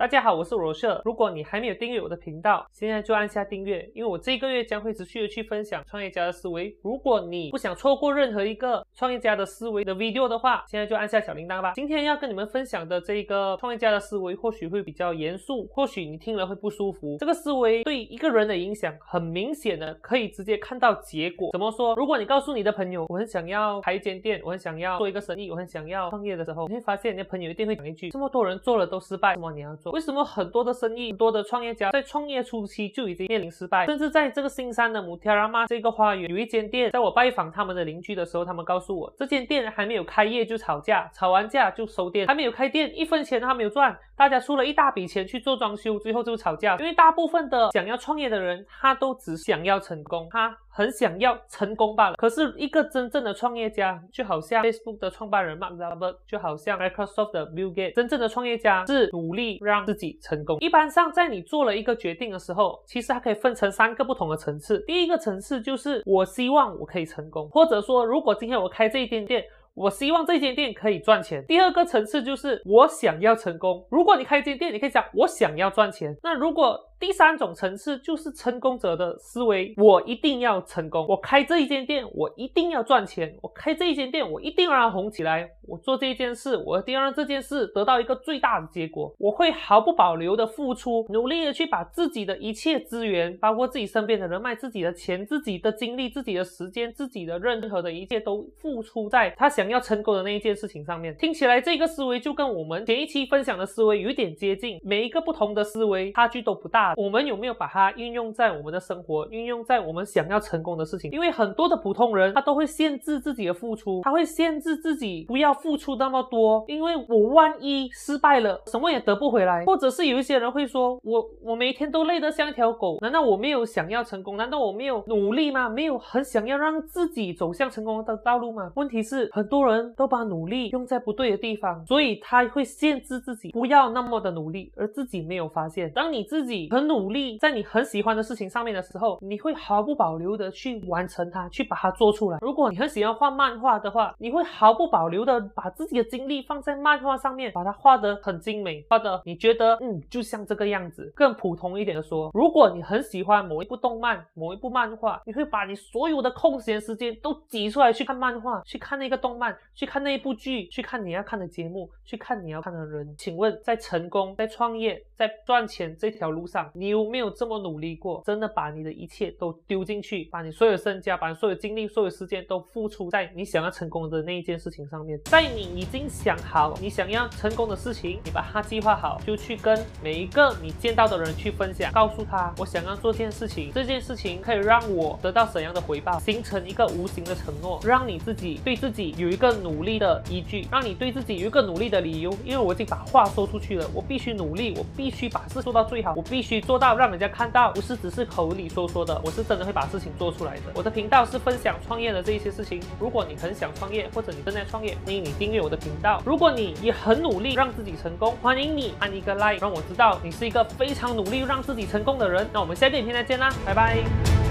大家好，我是罗社。如果你还没有订阅我的频道，现在就按下订阅，因为我这个月将会持续的去分享创业家的思维。如果你不想错过任何一个创业家的思维的 video 的话，现在就按下小铃铛吧。今天要跟你们分享的这个创业家的思维，或许会比较严肃，或许你听了会不舒服。这个思维对一个人的影响很明显的，可以直接看到结果。怎么说？如果你告诉你的朋友，我很想要开一间店，我很想要做一个生意，我很想要创业的时候，你会发现你的朋友一定会讲一句：这么多人做了都失败，为什么你要做？为什么很多的生意、很多的创业家在创业初期就已经面临失败？甚至在这个新山的母天拉玛这个花园有一间店，在我拜访他们的邻居的时候，他们告诉我，这间店还没有开业就吵架，吵完架就收店，还没有开店一分钱都还没有赚，大家出了一大笔钱去做装修，最后就吵架。因为大部分的想要创业的人，他都只想要成功，他很想要成功罢了。可是一个真正的创业家，就好像 Facebook 的创办人 Mark Zuckerberg，就好像 Microsoft 的 Bill Gates，真正的创业家是努力让自己成功。一般上，在你做了一个决定的时候，其实它可以分成三个不同的层次。第一个层次就是我希望我可以成功，或者说如果今天我开这一间店。我希望这间店可以赚钱。第二个层次就是我想要成功。如果你开一间店，你可以讲我想要赚钱。那如果第三种层次就是成功者的思维，我一定要成功。我开这一间店，我一定要赚钱。我开这一间店，我一定要让它红起来。我做这件事，我一定要让这件事得到一个最大的结果。我会毫不保留的付出，努力的去把自己的一切资源，包括自己身边的人脉、自己的钱、自己的精力、自己的时间、自己的任何的一切都付出在他想要成功的那一件事情上面。听起来这个思维就跟我们前一期分享的思维有一点接近，每一个不同的思维差距都不大。我们有没有把它运用在我们的生活，运用在我们想要成功的事情？因为很多的普通人他都会限制自己的付出，他会限制自己不要。付出那么多，因为我万一失败了，什么也得不回来。或者是有一些人会说，我我每天都累得像一条狗，难道我没有想要成功？难道我没有努力吗？没有很想要让自己走向成功的道路吗？问题是，很多人都把努力用在不对的地方，所以他会限制自己不要那么的努力，而自己没有发现。当你自己很很努力，在你很喜欢的事情上面的时候，你会毫不保留的去完成它，去把它做出来。如果你很喜欢画漫画的话，你会毫不保留的。把自己的精力放在漫画上面，把它画得很精美，画的你觉得嗯，就像这个样子。更普通一点的说，如果你很喜欢某一部动漫、某一部漫画，你会把你所有的空闲时间都挤出来去看漫画，去看那个动漫，去看那一部剧，去看你要看的节目，去看你要看的人。请问，在成功、在创业、在赚钱这条路上，你有没有这么努力过？真的把你的一切都丢进去，把你所有身家、把你所有精力、所有时间都付出在你想要成功的那一件事情上面，在。你已经想好你想要成功的事情，你把它计划好，就去跟每一个你见到的人去分享，告诉他我想要做件事情，这件事情可以让我得到怎样的回报，形成一个无形的承诺，让你自己对自己有一个努力的依据，让你对自己有一个努力的理由。因为我已经把话说出去了，我必须努力，我必须把事做到最好，我必须做到让人家看到，不是只是口里说说的，我是真的会把事情做出来的。我的频道是分享创业的这一些事情，如果你很想创业，或者你正在创业，欢迎你。订阅我的频道。如果你也很努力让自己成功，欢迎你按一个 like，让我知道你是一个非常努力让自己成功的人。那我们下个影片再见啦，拜拜。